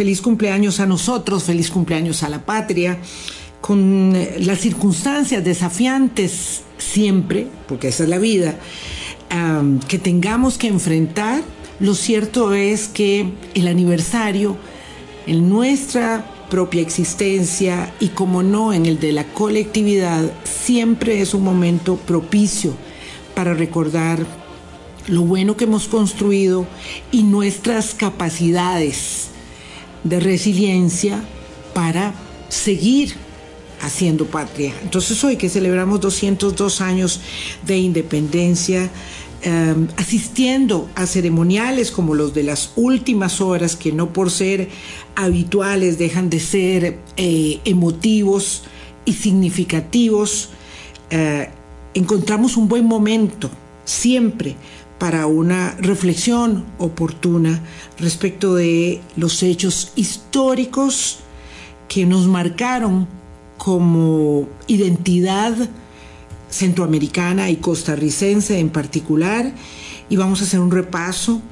feliz cumpleaños a nosotros, feliz cumpleaños a la patria, con eh, las circunstancias desafiantes siempre, porque esa es la vida, que tengamos que enfrentar. Lo cierto es que el aniversario en nuestra propia existencia y como no en el de la colectividad, siempre es un momento propicio para recordar lo bueno que hemos construido y nuestras capacidades de resiliencia para seguir haciendo patria. Entonces hoy que celebramos 202 años de independencia, em, asistiendo a ceremoniales como los de las últimas horas, que no por ser habituales dejan de ser eh, emotivos y significativos, eh, encontramos un buen momento siempre para una reflexión oportuna respecto de los hechos históricos que nos marcaron como identidad centroamericana y costarricense en particular y vamos a hacer un repaso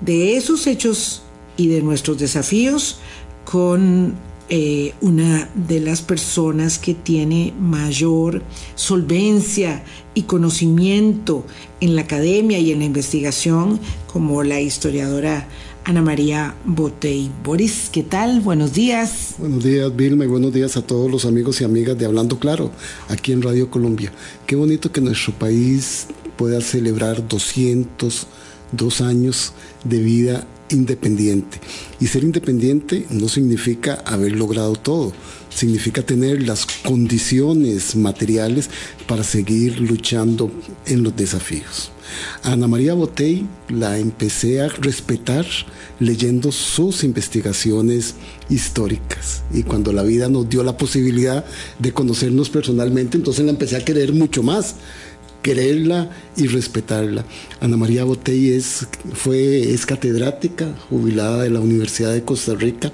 de esos hechos y de nuestros desafíos con eh, una de las personas que tiene mayor solvencia y conocimiento en la academia y en la investigación, como la historiadora Ana María Botey. Boris, ¿qué tal? Buenos días. Buenos días, Vilma, y buenos días a todos los amigos y amigas de Hablando Claro, aquí en Radio Colombia. Qué bonito que nuestro país pueda celebrar 202 años de vida independiente. Y ser independiente no significa haber logrado todo, significa tener las condiciones materiales para seguir luchando en los desafíos. Ana María Botey la empecé a respetar leyendo sus investigaciones históricas y cuando la vida nos dio la posibilidad de conocernos personalmente, entonces la empecé a querer mucho más quererla y respetarla. Ana María Botey es, fue, es catedrática jubilada de la Universidad de Costa Rica,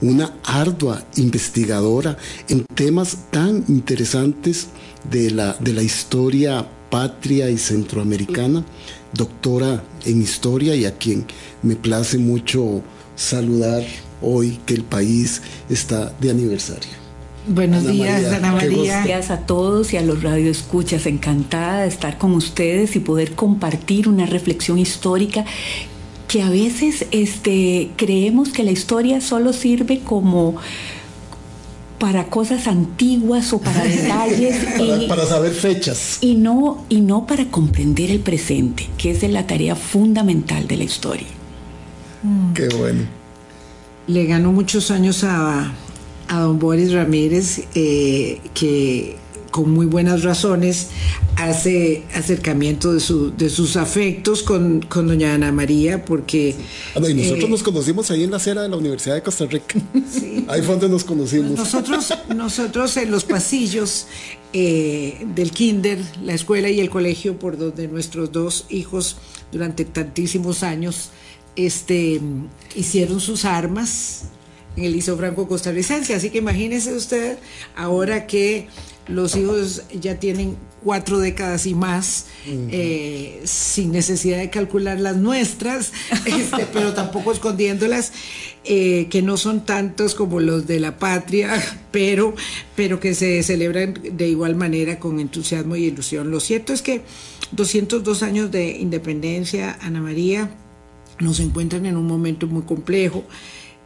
una ardua investigadora en temas tan interesantes de la, de la historia patria y centroamericana, doctora en historia y a quien me place mucho saludar hoy que el país está de aniversario. Buenos días, Ana María. Buenos días a todos y a los radioescuchas. Encantada de estar con ustedes y poder compartir una reflexión histórica que a veces este, creemos que la historia solo sirve como para cosas antiguas o para detalles y, para saber fechas. y no y no para comprender el presente que es la tarea fundamental de la historia. Qué bueno. Le ganó muchos años a, a don Boris Ramírez, eh, que con muy buenas razones hace acercamiento de, su, de sus afectos con, doña Ana María, porque... Ah, y nosotros eh, nos conocimos ahí en la acera de la Universidad de Costa Rica. Ahí fue donde nos conocimos. Nosotros, nosotros en los pasillos eh, del kinder, la escuela y el colegio, por donde nuestros dos hijos durante tantísimos años este, hicieron sus armas en el Liceo Franco Costarricense. Así que imagínese usted ahora que los hijos ya tienen cuatro décadas y más, eh, sin necesidad de calcular las nuestras, este, pero tampoco escondiéndolas, eh, que no son tantos como los de la patria, pero, pero que se celebran de igual manera con entusiasmo y ilusión. Lo cierto es que 202 años de independencia, Ana María, nos encuentran en un momento muy complejo.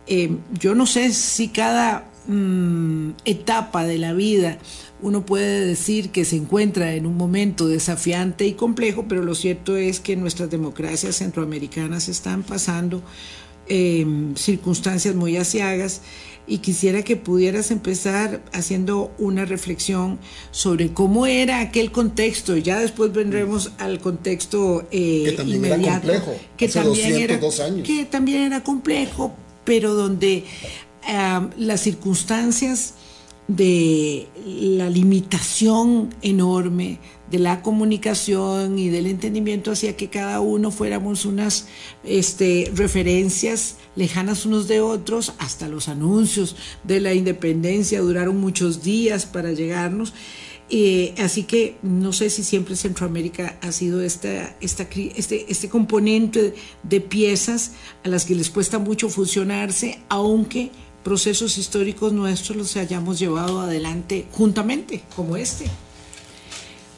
Eh, yo no sé si cada mm, etapa de la vida uno puede decir que se encuentra en un momento desafiante y complejo, pero lo cierto es que nuestras democracias centroamericanas están pasando em, circunstancias muy asiagas y quisiera que pudieras empezar haciendo una reflexión sobre cómo era aquel contexto. Ya después vendremos al contexto eh, inmediato, que también era que también era complejo, pero donde las circunstancias de la limitación enorme de la comunicación y del entendimiento hacia que cada uno fuéramos unas este, referencias lejanas unos de otros, hasta los anuncios de la independencia duraron muchos días para llegarnos. Eh, así que no sé si siempre Centroamérica ha sido esta, esta, este, este componente de piezas a las que les cuesta mucho fusionarse, aunque procesos históricos nuestros los hayamos llevado adelante juntamente, como este.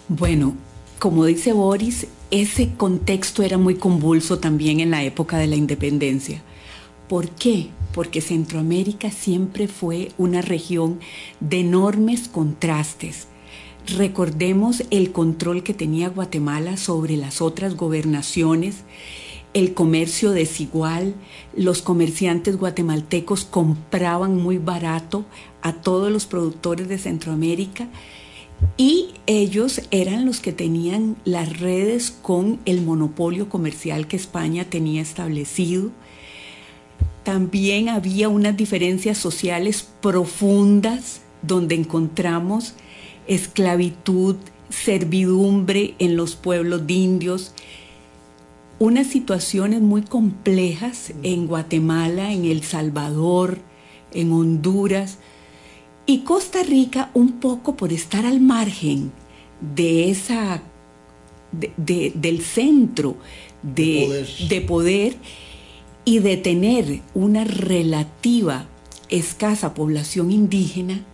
Bueno, como dice Boris, ese contexto era muy convulso también en la época de la independencia. ¿Por qué? Porque Centroamérica siempre fue una región de enormes contrastes. Recordemos el control que tenía Guatemala sobre las otras gobernaciones, el comercio desigual, los comerciantes guatemaltecos compraban muy barato a todos los productores de Centroamérica y ellos eran los que tenían las redes con el monopolio comercial que España tenía establecido. También había unas diferencias sociales profundas donde encontramos esclavitud, servidumbre en los pueblos de indios, unas situaciones muy complejas en Guatemala, en El Salvador, en Honduras, y Costa Rica un poco por estar al margen de esa, del centro de poder. y de tener una relativa escasa población indígena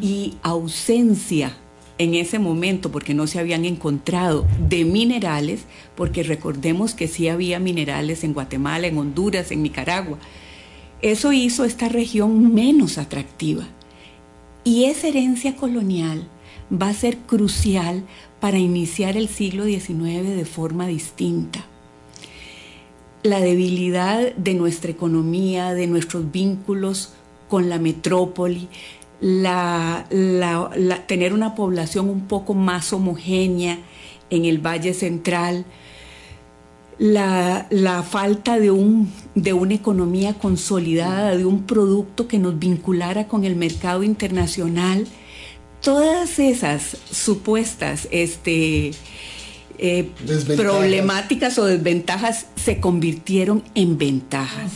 y ausencia en ese momento, porque no se habían encontrado de minerales, porque recordemos que sí había minerales en Guatemala, en Honduras, en Nicaragua. Eso hizo esta región menos atractiva. Y esa herencia colonial va a ser crucial para iniciar el siglo XIX de forma distinta. La debilidad de nuestra economía, de nuestros vínculos con la metrópoli, la, tener una población un poco más homogénea en el Valle Central, la, falta de, un, de una economía consolidada, de un producto que nos vinculara con el mercado internacional, todas esas supuestas este, eh, problemáticas o desventajas se convirtieron en ventajas.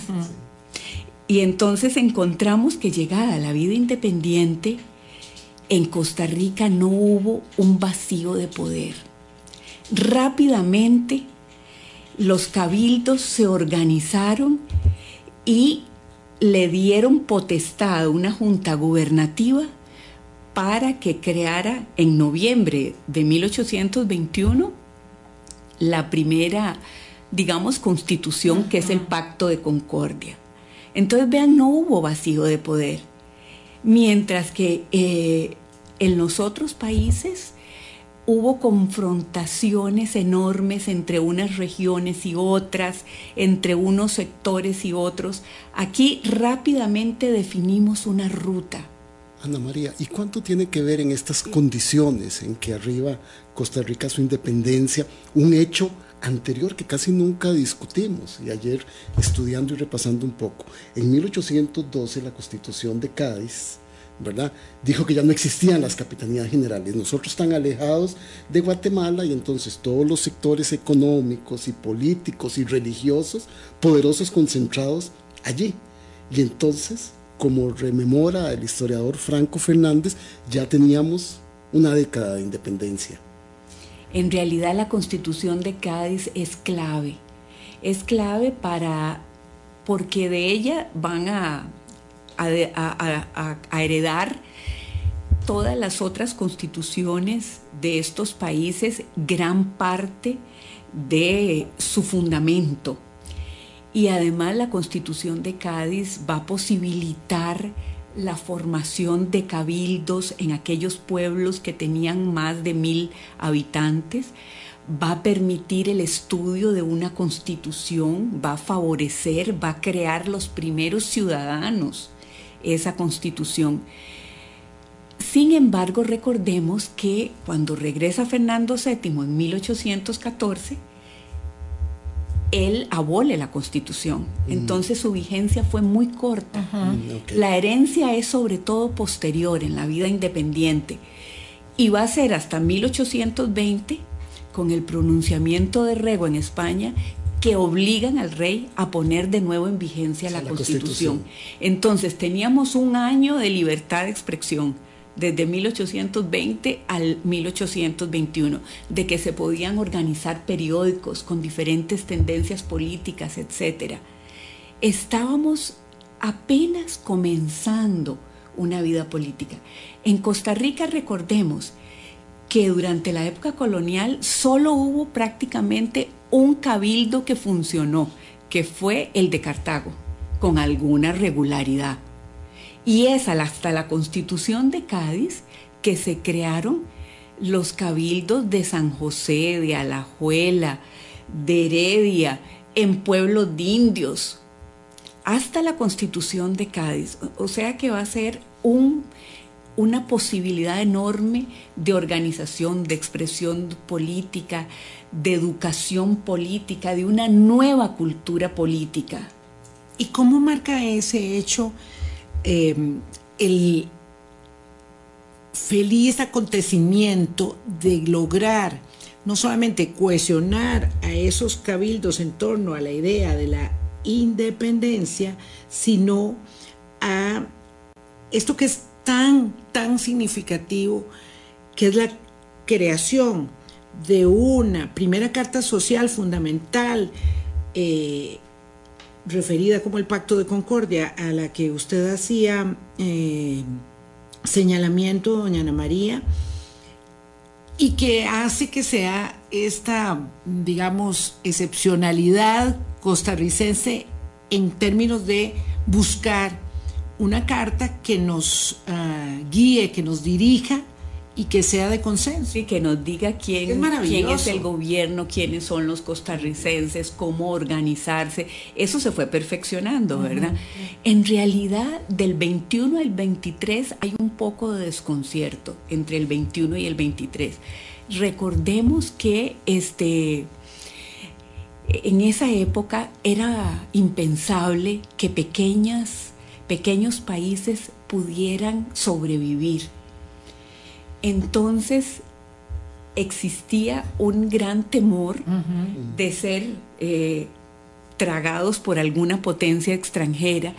Y entonces encontramos que llegada la vida independiente, en Costa Rica no hubo un vacío de poder. Rápidamente los cabildos se organizaron y le dieron potestad a una junta gubernativa para que creara en noviembre de 1821 la primera, digamos, constitución que es el Pacto de Concordia. Entonces, vean, no hubo vacío de poder. Mientras que eh, en los otros países hubo confrontaciones enormes entre unas regiones y otras, entre unos sectores y otros. Aquí rápidamente definimos una ruta. Ana María, ¿y cuánto tiene que ver en estas condiciones en que arriba Costa Rica su independencia, un hecho anterior que casi nunca discutimos, y ayer estudiando y repasando un poco, en 1812 la Constitución de Cádiz ¿verdad? Dijo que ya no existían las capitanías generales. Nosotros tan alejados de Guatemala y entonces todos los sectores económicos y políticos y religiosos poderosos concentrados allí. Y entonces, como rememora el historiador Franco Fernández, ya teníamos una década de independencia. En realidad la constitución de Cádiz es clave. Es clave para, porque de ella van a a, heredar todas las otras constituciones de estos países, gran parte de su fundamento. Y además la constitución de Cádiz va a posibilitar la formación de cabildos en aquellos pueblos que tenían más de mil habitantes, va a permitir el estudio de una constitución, va a favorecer, va a crear los primeros ciudadanos esa constitución. Sin embargo, recordemos que cuando regresa Fernando VII en 1814, él abole la constitución. Mm. Entonces su vigencia fue muy corta. Mm, la herencia es sobre todo posterior en la vida independiente y va a ser hasta 1820 con el pronunciamiento de Rego en España que obligan al rey a poner de nuevo en vigencia la, constitución. Entonces teníamos un año de libertad de expresión desde 1820 al 1821, de que se podían organizar periódicos con diferentes tendencias políticas, etc. Estábamos apenas comenzando una vida política. En Costa Rica recordemos que durante la época colonial solo hubo prácticamente un cabildo que funcionó, que fue el de Cartago, con alguna regularidad. Y es hasta la constitución de Cádiz que se crearon los cabildos de San José, de Alajuela, de Heredia, en pueblos de indios, hasta la constitución de Cádiz. O sea que va a ser un, una posibilidad enorme de organización, de expresión política, de educación política, de una nueva cultura política. ¿Y cómo marca ese hecho Em, el feliz acontecimiento de lograr no solamente cohesionar a esos cabildos en torno a la idea de la independencia, sino a esto que es tan, tan significativo, que es la creación de una primera carta social fundamental eh, referida como el Pacto de Concordia, a la que usted hacía eh, señalamiento, doña Ana María, y que hace que sea esta, digamos, excepcionalidad costarricense en términos de buscar una carta que nos ah, guíe, que nos dirija y que sea de consenso. Y que nos diga quién es, quién es el gobierno, quiénes son los costarricenses, cómo organizarse. Eso se fue perfeccionando, ¿verdad? En realidad, del 21 al 23 hay un poco de desconcierto entre el 21 y el 23. Recordemos que este, en esa época era impensable que pequeñas, pequeños países pudieran sobrevivir entonces existía un gran temor de ser eh, tragados por alguna potencia extranjera.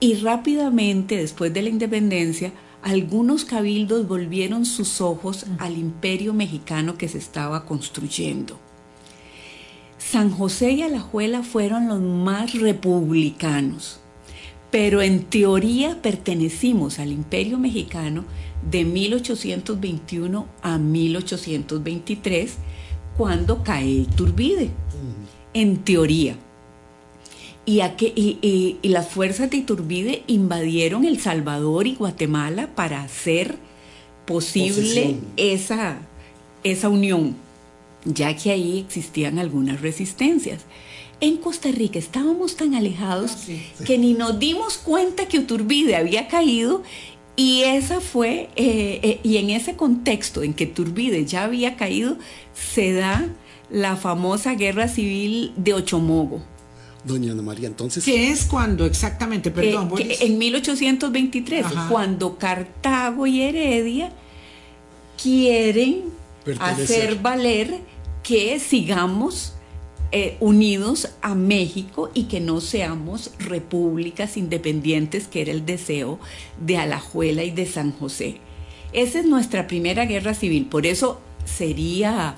Y rápidamente después de la independencia algunos cabildos volvieron sus ojos al imperio mexicano que se estaba construyendo. San José y Alajuela fueron los más republicanos, pero en teoría pertenecimos al imperio mexicano de 1821 a 1823, cuando cae el Turbide, en teoría. Y, y, las fuerzas de Iturbide invadieron El Salvador y Guatemala para hacer posible esa, esa unión, ya que ahí existían algunas resistencias. En Costa Rica estábamos tan alejados ah, que ni nos dimos cuenta que Iturbide había caído y esa fue, eh, eh, y en ese contexto en que Turbide ya había caído, se da la famosa guerra civil de Ochomogo. Doña Ana María, entonces. ¿Qué es cuando exactamente? Perdón. en 1823, cuando Cartago y Heredia quieren hacer valer que sigamos eh, unidos a México y que no seamos repúblicas independientes, que era el deseo de Alajuela y de San José. Esa es nuestra primera guerra civil, por eso sería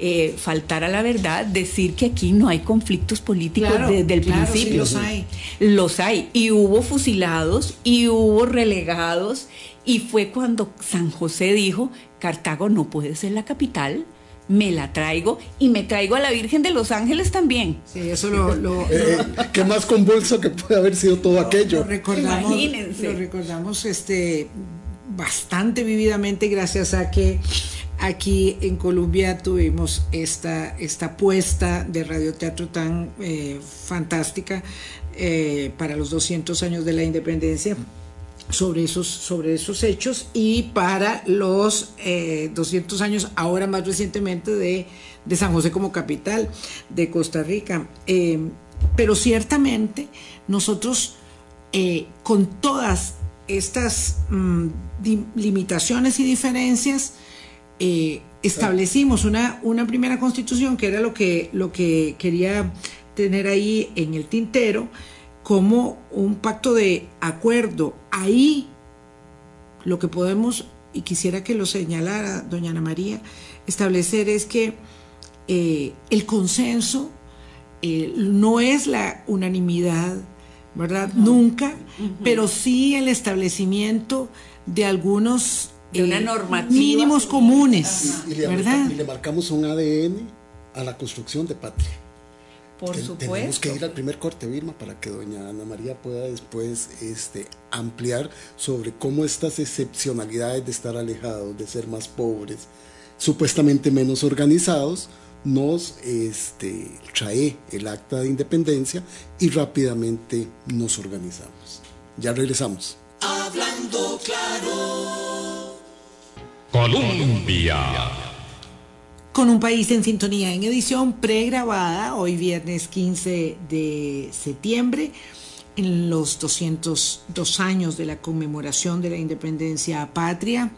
eh, faltar a la verdad decir que aquí no hay conflictos políticos desde el principio. los hay. Los hay. Y hubo fusilados y hubo relegados. Y fue cuando San José dijo, Cartago no puede ser la capital, me la traigo y me traigo a la Virgen de los Ángeles también. Sí, eso lo... lo, eh, ¿Qué más convulso que puede haber sido todo aquello? Lo recordamos, Imagínense. Lo recordamos este, bastante vividamente gracias a que aquí en Colombia tuvimos esta, esta puesta de radioteatro tan eh, fantástica eh, para los 200 años de la independencia sobre esos, sobre esos hechos y para los 200 años, ahora más recientemente, de, de, San José como capital de Costa Rica. pero ciertamente nosotros, con todas estas mm, limitaciones y diferencias, eh, establecimos una, una, primera constitución que era lo que, lo que quería tener ahí en el tintero como un pacto de acuerdo. Ahí lo que podemos, y quisiera que lo señalara doña Ana María, establecer es que eh, el consenso eh, no es la unanimidad, ¿verdad? Nunca, pero sí el establecimiento de algunos de una eh, mínimos comunes, y, le ¿verdad? y le marcamos un ADN a la construcción de patria. Por supuesto. Tenemos que ir al primer corte, Vilma, para que doña Ana María pueda después este, ampliar sobre cómo estas excepcionalidades de estar alejados, de ser más pobres, supuestamente menos organizados, nos este, trae el acta de independencia y rápidamente nos organizamos. Ya regresamos. Hablando claro. Colombia. Con un país en sintonía en edición pregrabada, hoy viernes 15 de septiembre, en los 202 años de la conmemoración de la independencia patria,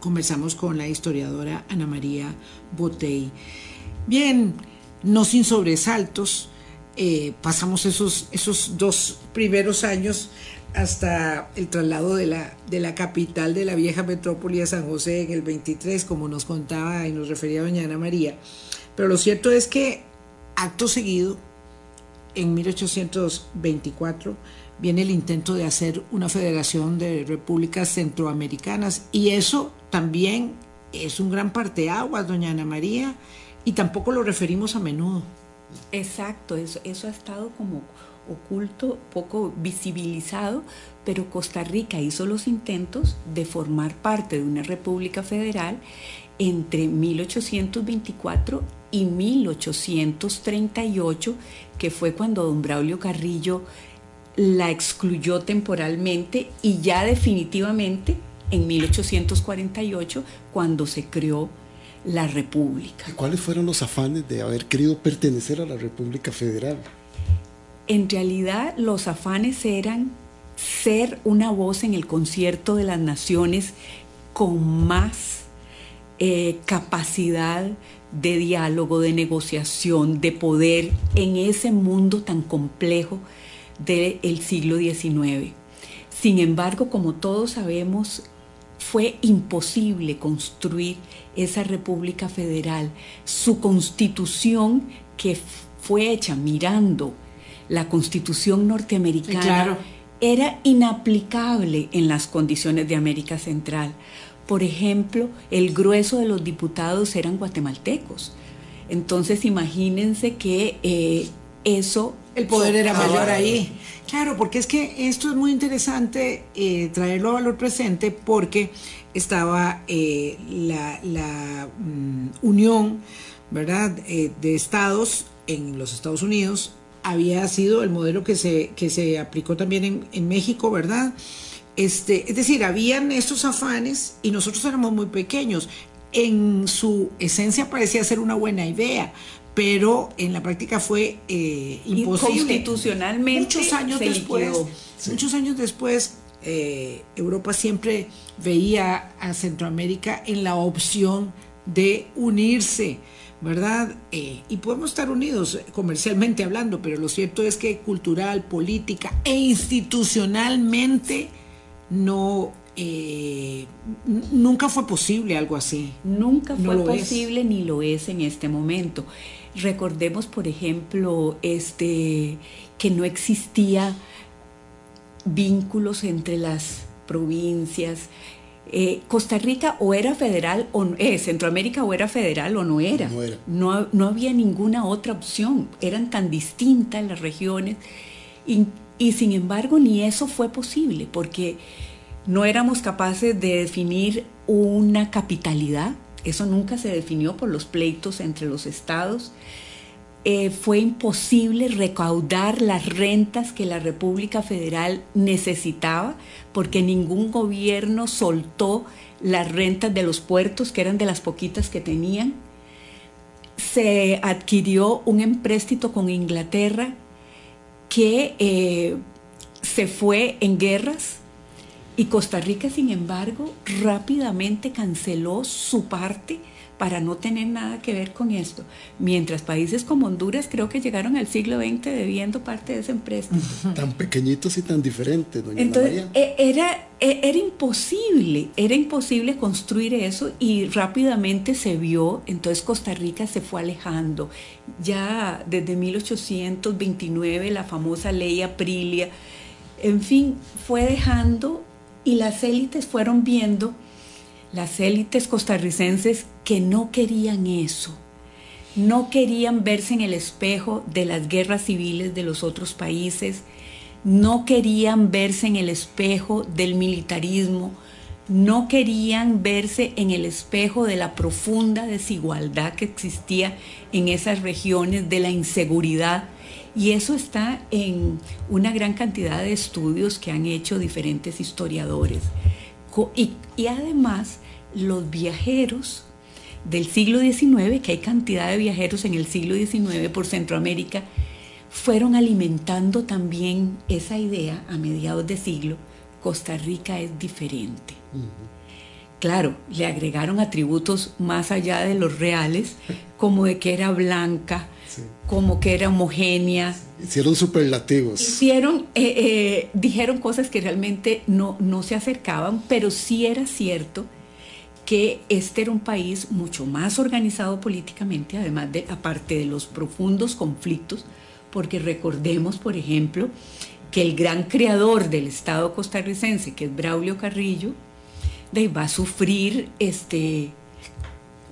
conversamos con la historiadora Ana María Botey. Bien, no sin sobresaltos, eh, pasamos esos, esos dos primeros años hasta el traslado de la, de la capital de la vieja metrópoli a San José en el 23, como nos contaba y nos refería doña Ana María. Pero lo cierto es que acto seguido, en 1824, viene el intento de hacer una federación de repúblicas centroamericanas y eso también es un gran parteaguas, doña Ana María, y tampoco lo referimos a menudo. Exacto, eso, eso ha estado como oculto, poco visibilizado, pero Costa Rica hizo los intentos de formar parte de una república federal entre 1824 y 1838, que fue cuando don Braulio Carrillo la excluyó temporalmente y ya definitivamente en 1848, cuando se creó la República. ¿Cuáles fueron los afanes de haber querido pertenecer a la República Federal? En realidad los afanes eran ser una voz en el concierto de las naciones con más eh, capacidad de diálogo, de negociación, de poder en ese mundo tan complejo del siglo XIX. Sin embargo, como todos sabemos, fue imposible construir esa República Federal. Su constitución, que fue hecha mirando la constitución norteamericana, era inaplicable en las condiciones de América Central. Por ejemplo, el grueso de los diputados eran guatemaltecos. Entonces imagínense que eh, eso... El poder era mayor ahí. Claro, porque es que esto es muy interesante eh, traerlo a valor presente porque estaba eh, la, mm, unión, ¿verdad?, eh, de estados en los Estados Unidos había sido el modelo que se, que se aplicó también en, México, ¿verdad? Este, es decir, habían estos afanes y nosotros éramos muy pequeños. En su esencia parecía ser una buena idea, pero en la práctica fue eh, imposible. Constitucionalmente muchos años después, muchos años después, eh, Europa siempre veía a Centroamérica en la opción de unirse, ¿verdad? Eh, y podemos estar unidos comercialmente hablando, pero lo cierto es que cultural, política e institucionalmente no eh, nunca fue posible algo así. Nunca fue posible ni lo es en este momento. Recordemos, por ejemplo, este que no existía vínculos entre las provincias. Eh, Costa Rica o era federal, o eh, Centroamérica o era federal o no era. No, no, había ninguna otra opción. Eran tan distintas las regiones. Y, y sin embargo, ni eso fue posible, porque no éramos capaces de definir una capitalidad. Eso nunca se definió por los pleitos entre los estados. eh, fue imposible recaudar las rentas que la República Federal necesitaba porque ningún gobierno soltó las rentas de los puertos, que eran de las poquitas que tenían. Se adquirió un empréstito con Inglaterra que eh, se fue en guerras y Costa Rica, sin embargo, rápidamente canceló su parte para no tener nada que ver con esto. Mientras países como Honduras creo que llegaron al siglo XX debiendo parte de ese empréstito. Tan pequeñitos y tan diferentes, doña Entonces, María. e, Era, e, era imposible, era imposible construir eso y rápidamente se vio, entonces Costa Rica se fue alejando. Ya desde 1829 la famosa ley Aprilia, en fin, fue dejando y las élites fueron viendo, las élites costarricenses que no querían eso, no querían verse en el espejo de las guerras civiles de los otros países, no querían verse en el espejo del militarismo, no querían verse en el espejo de la profunda desigualdad que existía en esas regiones, de la inseguridad. Y eso está en una gran cantidad de estudios que han hecho diferentes historiadores. Y, además los viajeros del siglo XIX, que hay cantidad de viajeros en el siglo XIX por Centroamérica, fueron alimentando también esa idea a mediados de siglo, Costa Rica es diferente. Claro, le agregaron atributos más allá de los reales, como de que era blanca, sí. como que era homogénea. Hicieron superlativos. Hicieron, eh, eh, dijeron cosas que realmente no, no se acercaban, pero sí era cierto que este era un país mucho más organizado políticamente, además de, aparte de los profundos conflictos, porque recordemos, por ejemplo, que el gran creador del Estado costarricense, que es Braulio Carrillo, va a sufrir este,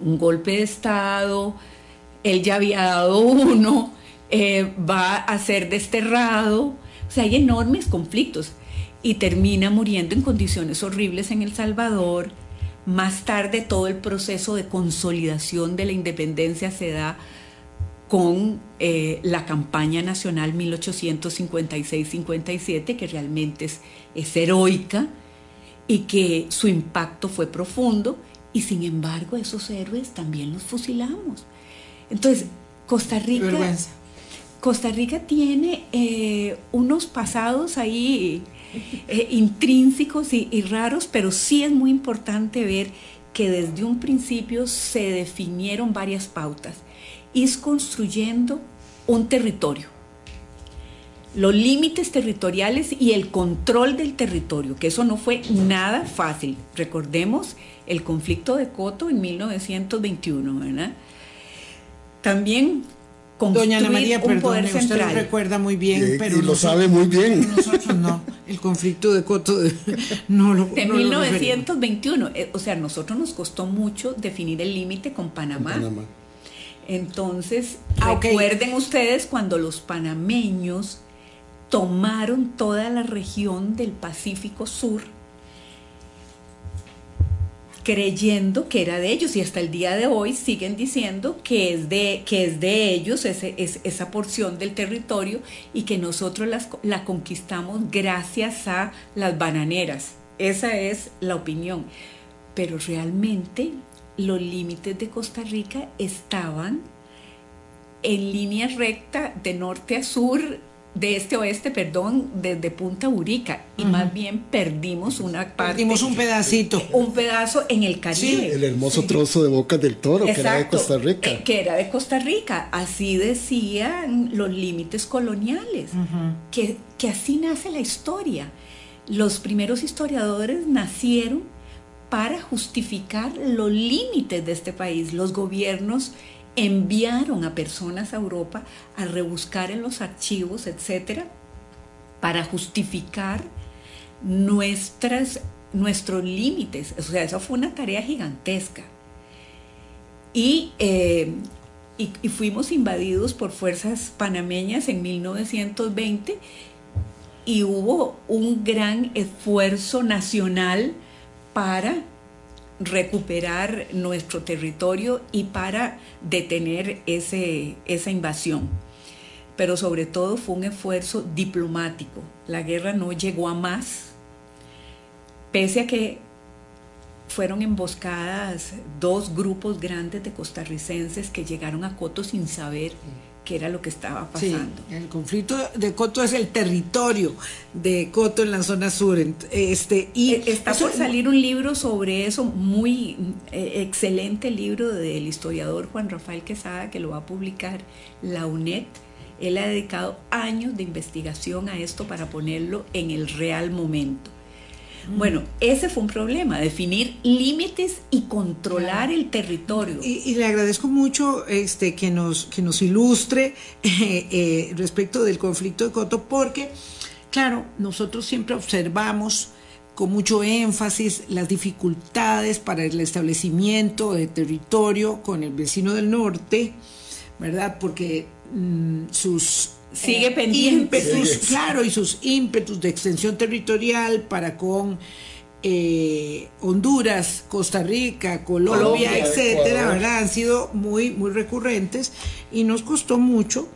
un golpe de Estado, él ya había dado uno, eh, va a ser desterrado, o sea, hay enormes conflictos y termina muriendo en condiciones horribles en El Salvador. Más tarde todo el proceso de consolidación de la independencia se da con eh, la campaña nacional 1856-57, que realmente es, es, heroica y que su impacto fue profundo, y sin embargo esos héroes también los fusilamos. Entonces, Costa Rica, Costa Rica tiene eh, unos pasados ahí eh, intrínsecos y, y raros, pero sí es muy importante ver que desde un principio se definieron varias pautas es construyendo un territorio. Los límites territoriales y el control del territorio, que eso no fue nada fácil. Recordemos el conflicto de Coto en 1921, ¿verdad? También Doña Ana María, poder usted central. lo recuerda muy bien, Y- pero y lo nosotros- sabe muy bien. Nosotros no. El conflicto de Coto de- no lo De no lo 1921, eh, o sea, a nosotros nos costó mucho definir el límite con Panamá. Panamá. Entonces, Ah, ok. recuerden ustedes cuando los panameños tomaron toda la región del Pacífico Sur, creyendo que era de ellos y hasta el día de hoy siguen diciendo que es de, que es de ellos esa porción del territorio y que nosotros las- la conquistamos gracias a las bananeras. Esa es la opinión. Pero realmente los límites de Costa Rica estaban en línea recta de norte a sur, de este a oeste, perdón, desde Punta Urica. Y más bien perdimos una parte. Perdimos un pedacito. un pedazo en el Caribe. El hermoso trozo de Bocas del Toro, que era de Costa Rica. eh, que era de Costa Rica. Así decían los límites coloniales. que, que así nace la historia. Los primeros historiadores nacieron para justificar los límites de este país. Los gobiernos enviaron a personas a Europa a rebuscar en los archivos, etcétera, para justificar nuestras, nuestros límites. O sea, eso fue una tarea gigantesca. Y, eh, y, y fuimos invadidos por fuerzas panameñas en 1920 y hubo un gran esfuerzo nacional para recuperar nuestro territorio y para detener ese, esa invasión. Pero sobre todo fue un esfuerzo diplomático. La guerra no llegó a más, pese a que fueron emboscadas dos grupos grandes de costarricenses que llegaron a Coto sin saber qué era lo que estaba pasando. el conflicto de Coto es el territorio de Coto en la zona sur. Este, y e, Está por salir un libro sobre eso, muy eh, excelente libro del historiador Juan Rafael Quesada, que lo va a publicar la UNED. Él ha dedicado años de investigación a esto para ponerlo en el real momento. Bueno, ese fue un problema, definir límites y controlar el territorio. Y, le agradezco mucho este, que, nos, que nos ilustre eh, eh, respecto del conflicto de Coto, porque, claro, nosotros siempre observamos con mucho énfasis las dificultades para el establecimiento de territorio con el vecino del norte, ¿verdad? Porque mm, sus sigue eh, pendiente. claro, y sus ímpetus de extensión territorial para con eh, Honduras, Costa Rica, Colombia, etcétera, ¿verdad? Han sido muy, muy recurrentes y nos costó mucho.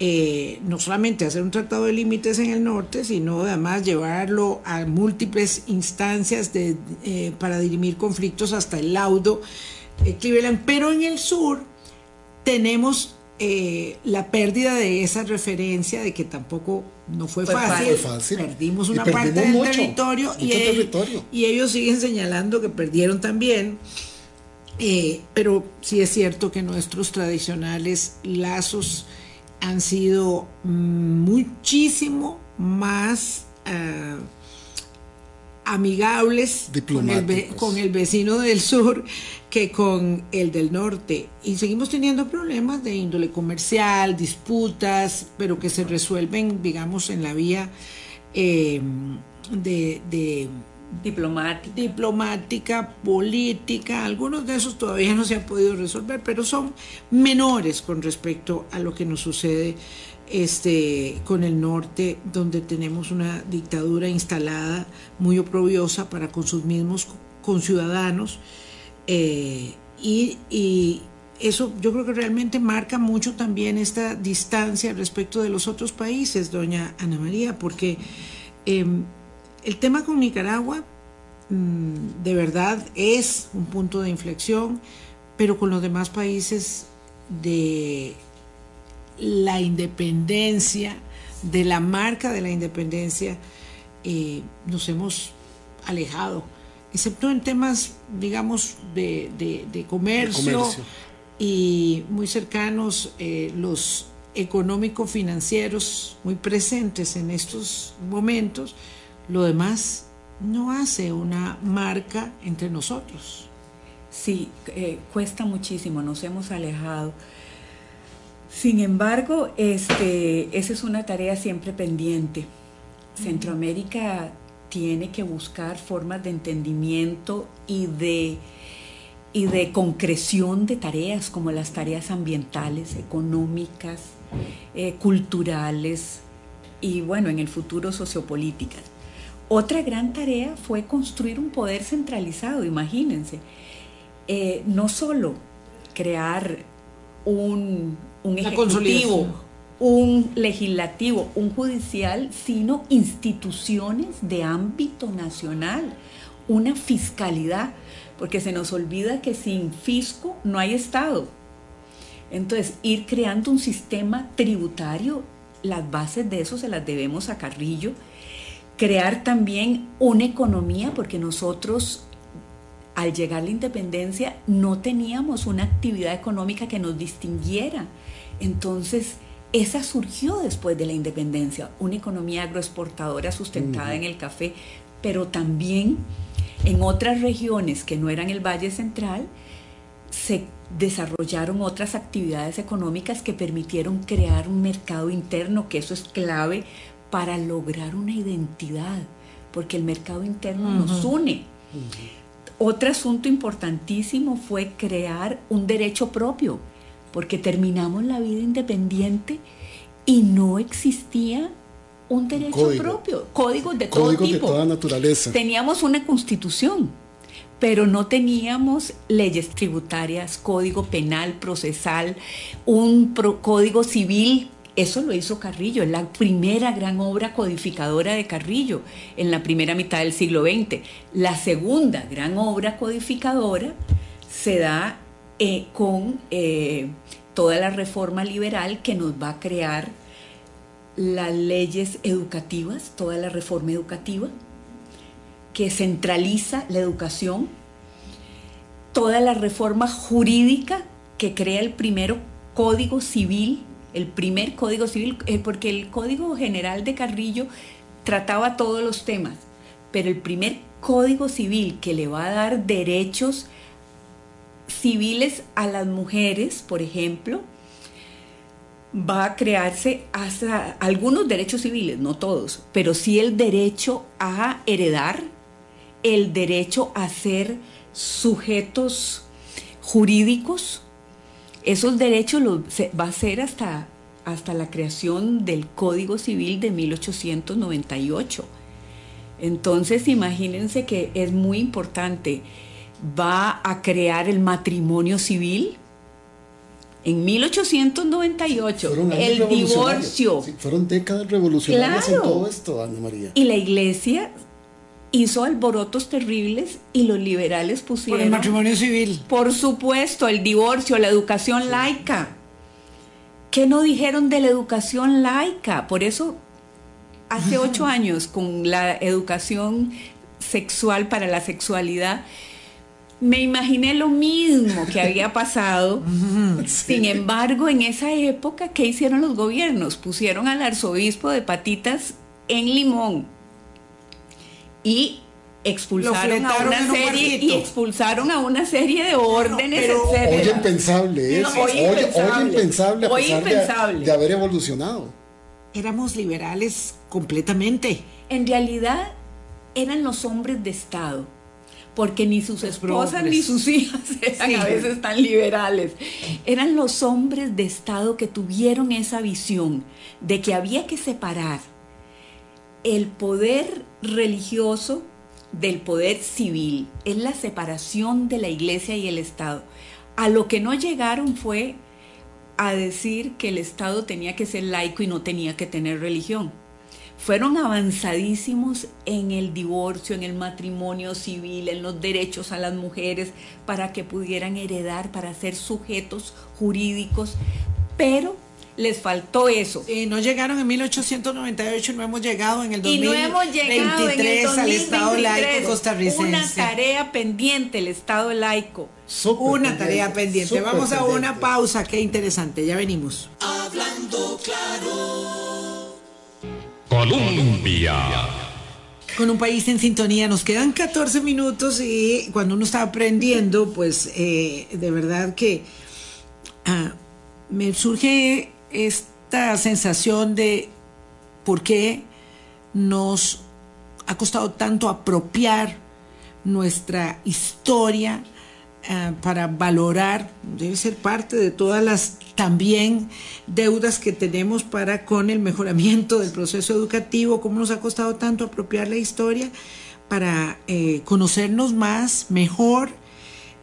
Eh, no solamente hacer un tratado de límites en el norte, sino además llevarlo a múltiples instancias de, para dirimir conflictos hasta el laudo Cleveland. Pero en el sur tenemos eh, la pérdida de esa referencia de que tampoco no fue, fácil. Perdimos una parte del territorio, y y ellos siguen señalando que perdieron también. Eh, pero sí es cierto que nuestros tradicionales lazos han sido muchísimo más eh, amigables con el, con el, vecino del sur que con el del norte. Y seguimos teniendo problemas de índole comercial, disputas, pero que se resuelven, digamos, en la vía eh, de, diplomática. diplomática, política. Algunos de esos todavía no se han podido resolver, pero son menores con respecto a lo que nos sucede este, con el norte, donde tenemos una dictadura instalada muy oprobiosa para con sus mismos conciudadanos. Eh, y, eso yo creo que realmente marca mucho también esta distancia respecto de los otros países, doña Ana María, porque em, el tema con Nicaragua mm, de verdad es un punto de inflexión, pero con los demás países de la independencia, de la marca de la independencia, eh, nos hemos alejado, excepto en temas, digamos, de, comercio, y muy cercanos eh, los económico-financieros muy presentes en estos momentos, lo demás no hace una marca entre nosotros. Sí, eh, cuesta muchísimo, nos hemos alejado. Sin embargo, este, esa es una tarea siempre pendiente. Centroamérica tiene que buscar formas de entendimiento y de, y de concreción de tareas como las tareas ambientales, económicas, eh, culturales y bueno, en el futuro sociopolíticas. Otra gran tarea fue construir un poder centralizado, imagínense. Eh, no solo crear un, un ejecutivo, un legislativo, un judicial, sino instituciones de ámbito nacional, una fiscalidad, porque se nos olvida que sin fisco no hay Estado. Entonces, ir creando un sistema tributario, las bases de eso se las debemos a Carrillo, crear también una economía, porque nosotros al llegar la independencia no teníamos una actividad económica que nos distinguiera. Entonces, esa surgió después de la independencia, una economía agroexportadora sustentada en el café, pero también en otras regiones que no eran el Valle Central, se desarrollaron otras actividades económicas que permitieron crear un mercado interno, que eso es clave para lograr una identidad, porque el mercado interno nos une. Otro asunto importantísimo fue crear un derecho propio, porque terminamos la vida independiente y no existía un derecho propio, códigos de todo tipo. De toda naturaleza. Teníamos una constitución, pero no teníamos leyes tributarias, código penal, procesal, un código civil. Eso lo hizo Carrillo, es la primera gran obra codificadora de Carrillo en la primera mitad del siglo XX. La segunda gran obra codificadora se da eh, con eh, toda la reforma liberal que nos va a crear las leyes educativas, toda la reforma educativa, que centraliza la educación, toda la reforma jurídica que crea el primero código civil, el primer código civil, eh, porque el código general de Carrillo trataba todos los temas, pero el primer código civil que le va a dar derechos civiles a las mujeres, por ejemplo, va a crearse hasta algunos derechos civiles, no todos, pero sí el derecho a heredar, el derecho a ser sujetos jurídicos. Esos derechos los va a ser hasta, hasta la creación del Código Civil de 1898. Entonces imagínense que es muy importante. Va a crear el matrimonio civil, en 1898, el divorcio. fueron décadas revolucionarias en todo esto, Ana María. Y la iglesia hizo alborotos terribles y los liberales pusieron... Por el matrimonio civil. Por supuesto, el divorcio, la educación laica. ¿Qué no dijeron de la educación laica? Por eso, hace ocho años, con la educación sexual para la sexualidad, me imaginé lo mismo que había pasado. Sin embargo, en esa época, ¿qué hicieron los gobiernos? Pusieron al arzobispo de Patitas en Limón y expulsaron a una serie y expulsaron a una serie de órdenes hoy impensable eso. hoy, impensable, a pesar De, de, haber evolucionado. Éramos liberales completamente. En realidad eran los hombres de estado porque ni sus esposas ni sus hijas eran a veces tan liberales. Eran los hombres de Estado que tuvieron esa visión de que había que separar el poder religioso del poder civil. Es la separación de la iglesia y el Estado. A lo que no llegaron fue a decir que el Estado tenía que ser laico y no tenía que tener religión fueron avanzadísimos en el divorcio, en el matrimonio civil, en los derechos a las mujeres para que pudieran heredar, para ser sujetos jurídicos, pero les faltó eso. Y no llegaron en 1898, no hemos llegado en el 2023 y no hemos llegado en el al Estado laico costarricense. Una tarea pendiente, el Estado laico. una tarea pendiente. Vamos a una pausa, qué interesante, ya venimos. Hablando claro. Colombia. Con un país en sintonía, nos quedan 14 minutos y cuando uno está aprendiendo, pues eh, de verdad que ah, me surge esta sensación de por qué nos ha costado tanto apropiar nuestra historia, eh, para valorar, debe ser parte de todas las también deudas que tenemos para con el mejoramiento del proceso educativo, cómo nos ha costado tanto apropiar la historia para eh, conocernos más, mejor,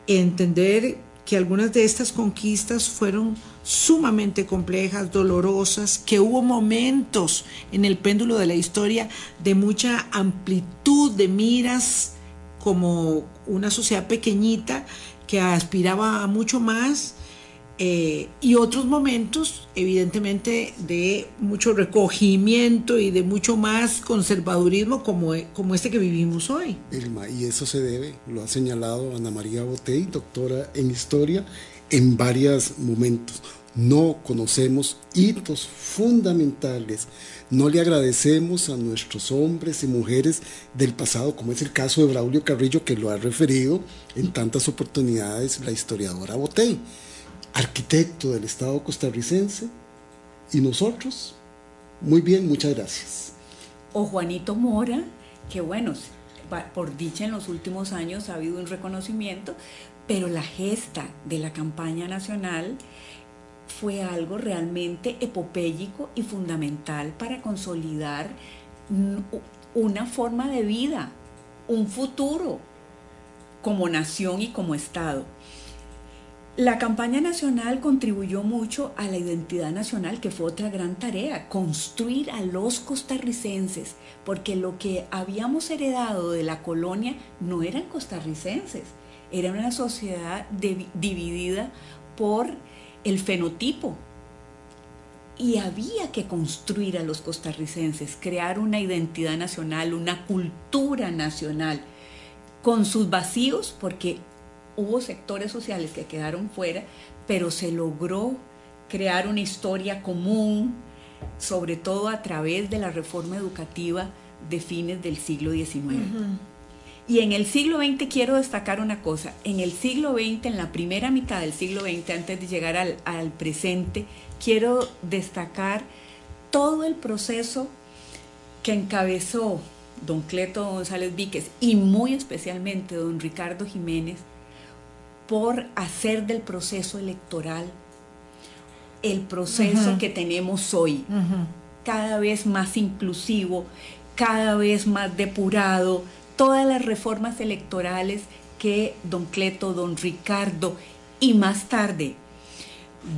entender que algunas de estas conquistas fueron sumamente complejas, dolorosas, que hubo momentos en el péndulo de la historia de mucha amplitud de miras como una sociedad pequeñita que aspiraba a mucho más eh, y otros momentos, evidentemente, de mucho recogimiento y de mucho más conservadurismo como, como este que vivimos hoy. y eso se debe, lo ha señalado Ana María Botey, doctora en historia, en varios momentos. No conocemos hitos fundamentales no le agradecemos a nuestros hombres y mujeres del pasado, como es el caso de Braulio Carrillo, que lo ha referido en tantas oportunidades la historiadora Botey, arquitecto del Estado costarricense, y nosotros. Muy bien, muchas gracias. O Juanito Mora, que bueno, por dicha en los últimos años ha habido un reconocimiento, pero la gesta de la campaña nacional fue algo realmente epopélico y fundamental para consolidar una forma de vida, un futuro, como nación y como Estado. La campaña nacional contribuyó mucho a la identidad nacional, que fue otra gran tarea, construir a los costarricenses, porque lo que habíamos heredado de la colonia no eran costarricenses, era una sociedad dividida por el fenotipo. Y había que construir a los costarricenses, crear una identidad nacional, una cultura nacional, con sus vacíos, porque hubo sectores sociales que quedaron fuera, pero se logró crear una historia común, sobre todo a través de la reforma educativa de fines del siglo XIX. Y en el siglo XX quiero destacar una cosa, en el siglo XX, en la primera mitad del siglo XX, antes de llegar al, al presente, quiero destacar todo el proceso que encabezó don Cleto González Víquez y muy especialmente don Ricardo Jiménez por hacer del proceso electoral el proceso que tenemos hoy, cada vez más inclusivo, cada vez más depurado, todas las reformas electorales que don Cleto, don Ricardo y más tarde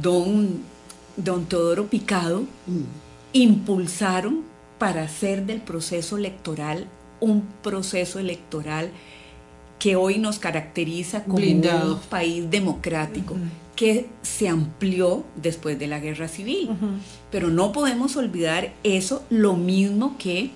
don, don Teodoro Picado mm. impulsaron para hacer del proceso electoral un proceso electoral que hoy nos caracteriza como un país democrático, que se amplió después de la guerra civil. Pero no podemos olvidar eso, lo mismo que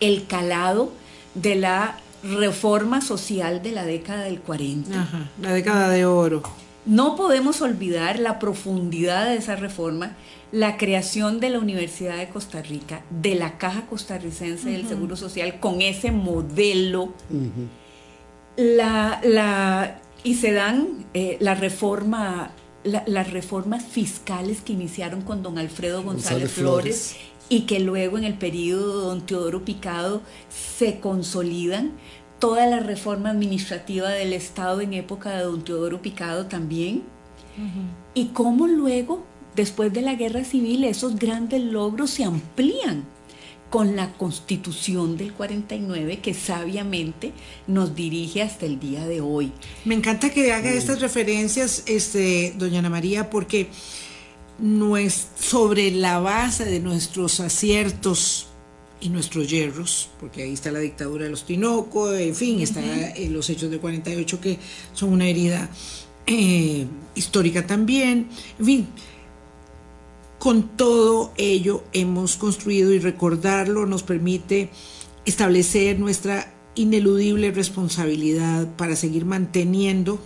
el calado de la reforma social de la década del 40. la década de oro. No podemos olvidar la profundidad de esa reforma, la creación de la Universidad de Costa Rica, de la Caja Costarricense del Seguro Social, con ese modelo la, la, y se dan eh, la reforma, las reformas fiscales que iniciaron con don Alfredo González, Flores, y que luego en el periodo de don Teodoro Picado se consolidan. Toda la reforma administrativa del Estado en época de don Teodoro Picado también. Y cómo luego, después de la guerra civil, esos grandes logros se amplían con la constitución del 49 que sabiamente nos dirige hasta el día de hoy. Me encanta que haga estas referencias, este, doña Ana María, porque sobre la base de nuestros aciertos y nuestros hierros, porque ahí está la dictadura de los Tinoco, en fin, están eh, los hechos del 48 que son una herida eh, histórica también, en fin, con todo ello hemos construido y recordarlo nos permite establecer nuestra ineludible responsabilidad para seguir manteniendo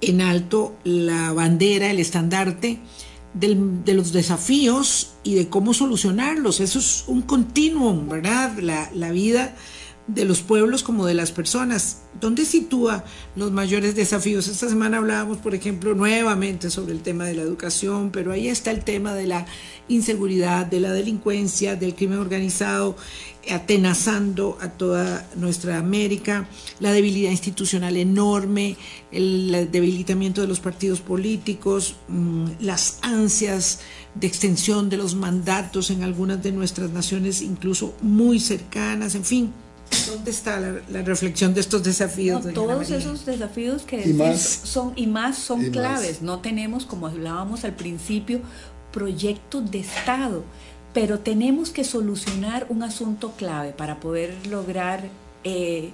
en alto la bandera, el estandarte de los desafíos y de cómo solucionarlos. Eso es un continuum, ¿verdad? La, la vida de los pueblos como de las personas. ¿Dónde sitúa los mayores desafíos? Esta semana hablábamos, por ejemplo, nuevamente sobre el tema de la educación, pero ahí está el tema de la inseguridad, de la delincuencia, del crimen organizado, atenazando a toda nuestra América, la debilidad institucional enorme, el debilitamiento de los partidos políticos, mm, las ansias de extensión de los mandatos en algunas de nuestras naciones, incluso muy cercanas, en fin ¿Dónde está la, reflexión de estos desafíos? todos esos desafíos que son y más son claves. No tenemos, como hablábamos al principio, proyectos de Estado, pero tenemos que solucionar un asunto clave para poder lograr eh,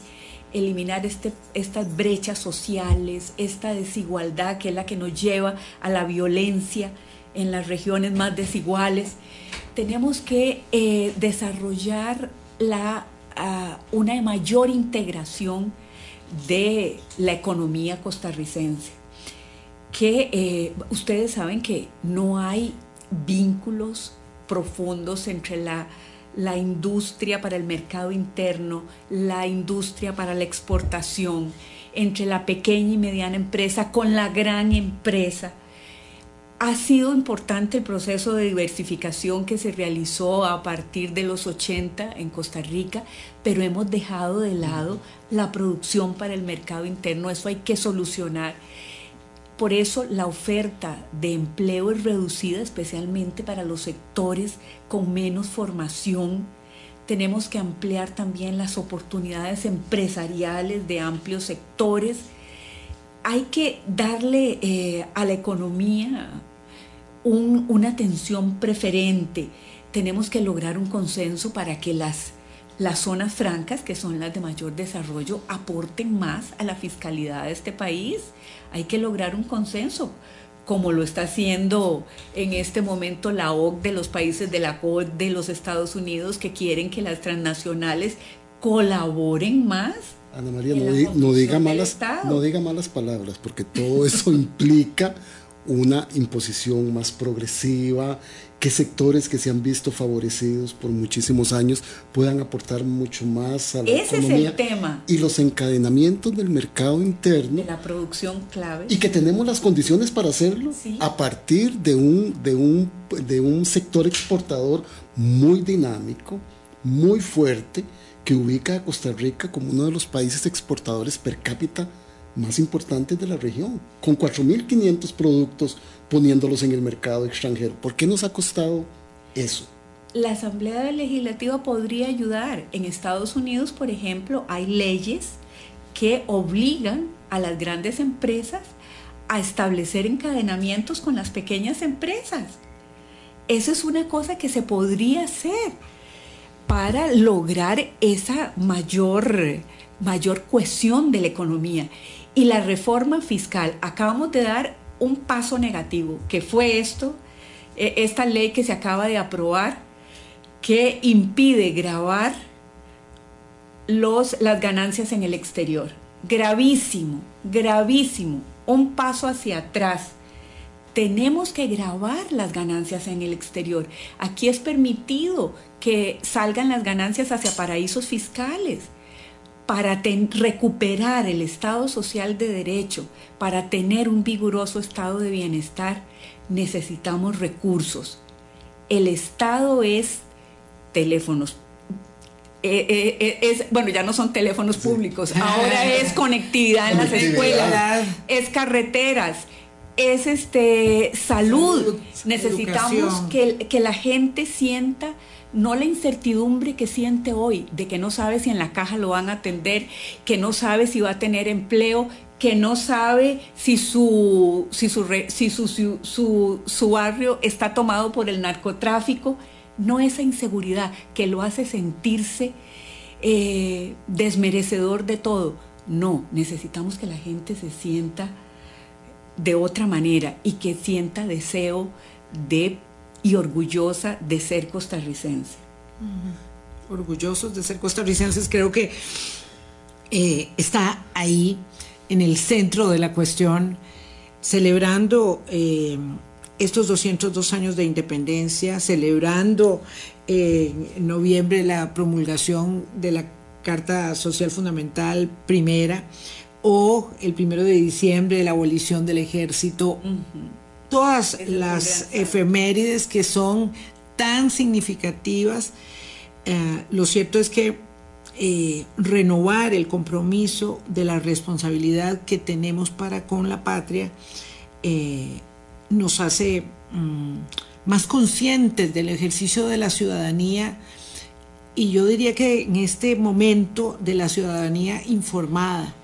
eliminar este, estas brechas sociales, esta desigualdad que es la que nos lleva a la violencia en las regiones más desiguales. Tenemos que eh, desarrollar la una mayor integración de la economía costarricense. Que eh, ustedes saben que no hay vínculos profundos entre la, la industria para el mercado interno, la industria para la exportación, entre la pequeña y mediana empresa con la gran empresa ha sido importante el proceso de diversificación que se realizó a partir de los 80 en Costa Rica, pero hemos dejado de lado la producción para el mercado interno. Eso hay que solucionar. Por eso la oferta de empleo es reducida especialmente para los sectores con menos formación, tenemos que ampliar también las oportunidades empresariales de amplios sectores. Hay que darle eh, a la economía una atención preferente. Tenemos que lograr un consenso para que las, las zonas francas, que son las de mayor desarrollo, aporten más a la fiscalidad de este país. Hay que lograr un consenso como lo está haciendo en este momento la OC de los países de la COD de los Estados Unidos que quieren que las transnacionales colaboren más. Ana María, no, diga malas, no diga malas palabras, porque todo eso implica una imposición más progresiva, que sectores que se han visto favorecidos por muchísimos años puedan aportar mucho más a la Ese economía. es el tema. Y los encadenamientos del mercado interno. De la producción clave. Y que tenemos las condiciones para hacerlo a partir de un, de, un, de un sector exportador muy dinámico, muy fuerte, que ubica a Costa Rica como uno de los países exportadores per cápita más importantes de la región, con 4.500 productos poniéndolos en el mercado extranjero. ¿Por qué nos ha costado eso? La Asamblea Legislativa podría ayudar. En Estados Unidos, por ejemplo, hay leyes que obligan a las grandes empresas a establecer encadenamientos con las pequeñas empresas. Eso es una cosa que se podría hacer para lograr esa mayor, mayor cohesión de la economía. Y la reforma fiscal, acabamos de dar un paso negativo, que fue esto, e, esta ley que se acaba de aprobar, que impide grabar los, las ganancias en el exterior. Gravísimo, gravísimo, un paso hacia atrás. Tenemos que grabar las ganancias en el exterior. Aquí es permitido que salgan las ganancias hacia paraísos fiscales para recuperar el estado social de derecho, para tener un vigoroso estado de bienestar, necesitamos recursos. El Estado es teléfonos. Eh, eh, eh, es, bueno, ya no son teléfonos públicos, ahora es conectividad en las escuelas, es carreteras, es este salud. Necesitamos que, que la gente sienta no la incertidumbre que siente hoy de que no sabe si en la caja lo van a atender, que no sabe si va a tener empleo, que no sabe si su, si su, si su, su, barrio está tomado por el narcotráfico, no esa inseguridad que lo hace sentirse eh, desmerecedor de todo. No, necesitamos que la gente se sienta de otra manera y que sienta deseo de y orgullosa de ser costarricense. Orgullosos de ser costarricenses, creo que eh, está ahí en el centro de la cuestión, celebrando eh, estos 202 años de independencia, celebrando eh, en noviembre la promulgación de la Carta Social Fundamental primera o el primero de diciembre la abolición del ejército todas las efemérides que son tan significativas. Eh, lo cierto es que eh, renovar el compromiso de la responsabilidad que tenemos para con la patria eh, nos hace mm, más conscientes del ejercicio de la ciudadanía y yo diría que en este momento de la ciudadanía informada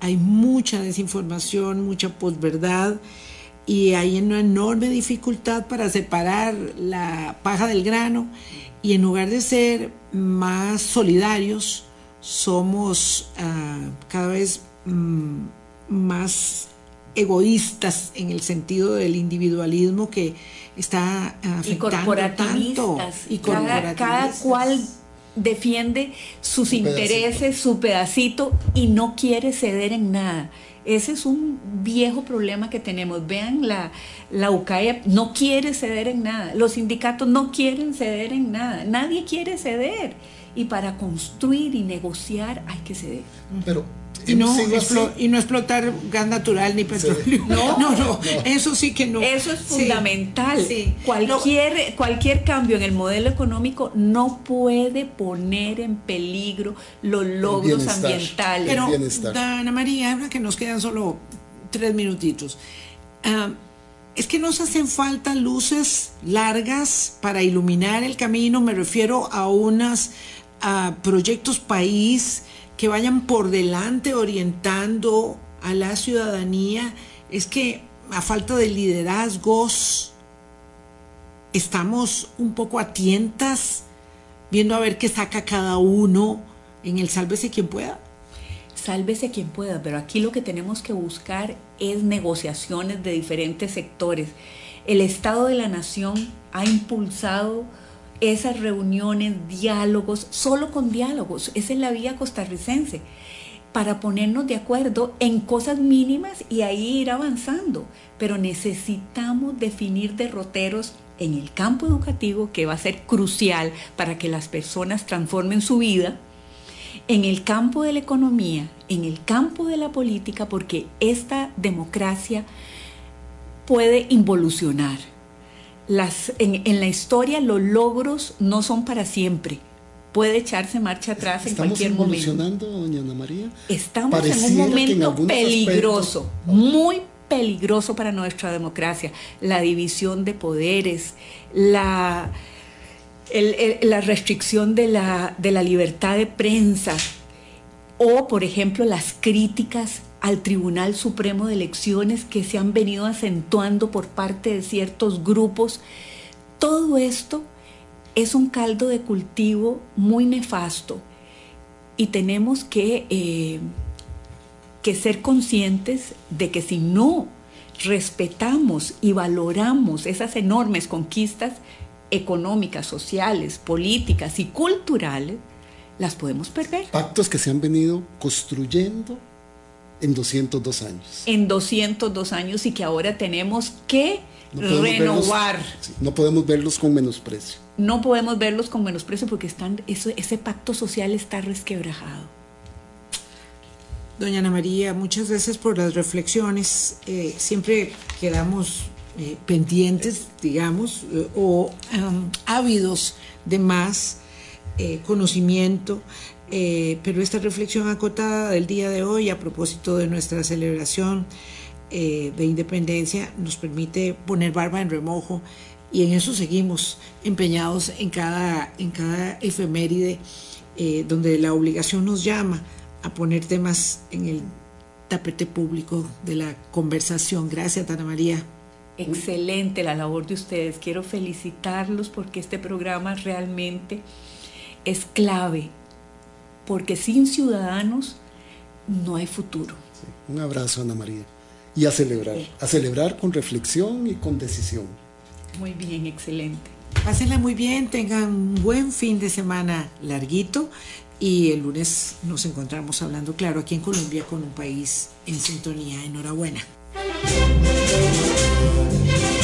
hay mucha desinformación, mucha posverdad y hay una enorme dificultad para separar la paja del grano y en lugar de ser más solidarios, somos ah, cada vez mm, más egoístas en el sentido del individualismo que está afectando y tanto y cada, cada cual defiende sus intereses, su pedacito y no quiere ceder en nada. Ese es un viejo problema que tenemos. Vean, la, la UCAE no quiere ceder en nada, los sindicatos no quieren ceder en nada, nadie quiere ceder. Y para construir y negociar hay que ceder. Pero y no, y no explotar gas natural ni petróleo. No, no, no, eso sí que no. Eso es fundamental. Cualquier, cualquier cambio en el modelo económico no puede poner en peligro los logros ambientales. Pero, Ana María, ahora que nos quedan solo tres minutitos. Ah, es que nos hacen falta luces largas para iluminar el camino, me refiero a unos proyectos país que vayan por delante orientando a la ciudadanía, es que a falta de liderazgos estamos un poco a tientas viendo a ver qué saca cada uno en el sálvese quien pueda sálvese quien pueda, pero aquí lo que tenemos que buscar es negociaciones de diferentes sectores. El Estado de la Nación ha impulsado esas reuniones, diálogos, solo con diálogos, esa es la vía costarricense, para ponernos de acuerdo en cosas mínimas y ahí ir avanzando. Pero necesitamos definir derroteros en el campo educativo que va a ser crucial para que las personas transformen su vida en el campo de la economía, en el campo de la política, porque esta democracia puede involucionar. Las, en, la historia los logros no son para siempre. Puede echarse marcha atrás en cualquier momento. ¿Estamos evolucionando, doña Ana María? Estamos en un momento peligroso, muy peligroso para nuestra democracia. La división de poderes, la la restricción de la, de la libertad de prensa o, por ejemplo, las críticas al Tribunal Supremo de Elecciones que se han venido acentuando por parte de ciertos grupos. Todo esto es un caldo de cultivo muy nefasto y tenemos que, eh, ser conscientes de que si no respetamos y valoramos esas enormes conquistas económicas, sociales, políticas y culturales, las podemos perder. Pactos que se han venido construyendo en 202 años. En 202 años y que ahora tenemos que renovar. no podemos verlos con menosprecio. No podemos verlos con menosprecio porque están, ese pacto social está resquebrajado. Doña Ana María, muchas veces por las reflexiones. Eh, siempre quedamos eh, pendientes, digamos, eh, o ávidos de más eh, pero esta reflexión acotada del día de hoy a propósito de nuestra celebración de independencia nos permite poner barba en remojo y en eso seguimos empeñados en cada, en cada efeméride donde la obligación nos llama a poner temas en el tapete público de la conversación. Gracias, Ana María. Excelente la labor de ustedes. Quiero felicitarlos porque este programa realmente es clave, porque sin ciudadanos no hay futuro. un abrazo, Ana María. Y a celebrar, a celebrar con reflexión y con decisión. Muy bien, excelente. Pásenla muy bien, tengan un buen fin de semana larguito y el lunes nos encontramos hablando, claro, aquí en Colombia con un país en sintonía. Enhorabuena. Thank you.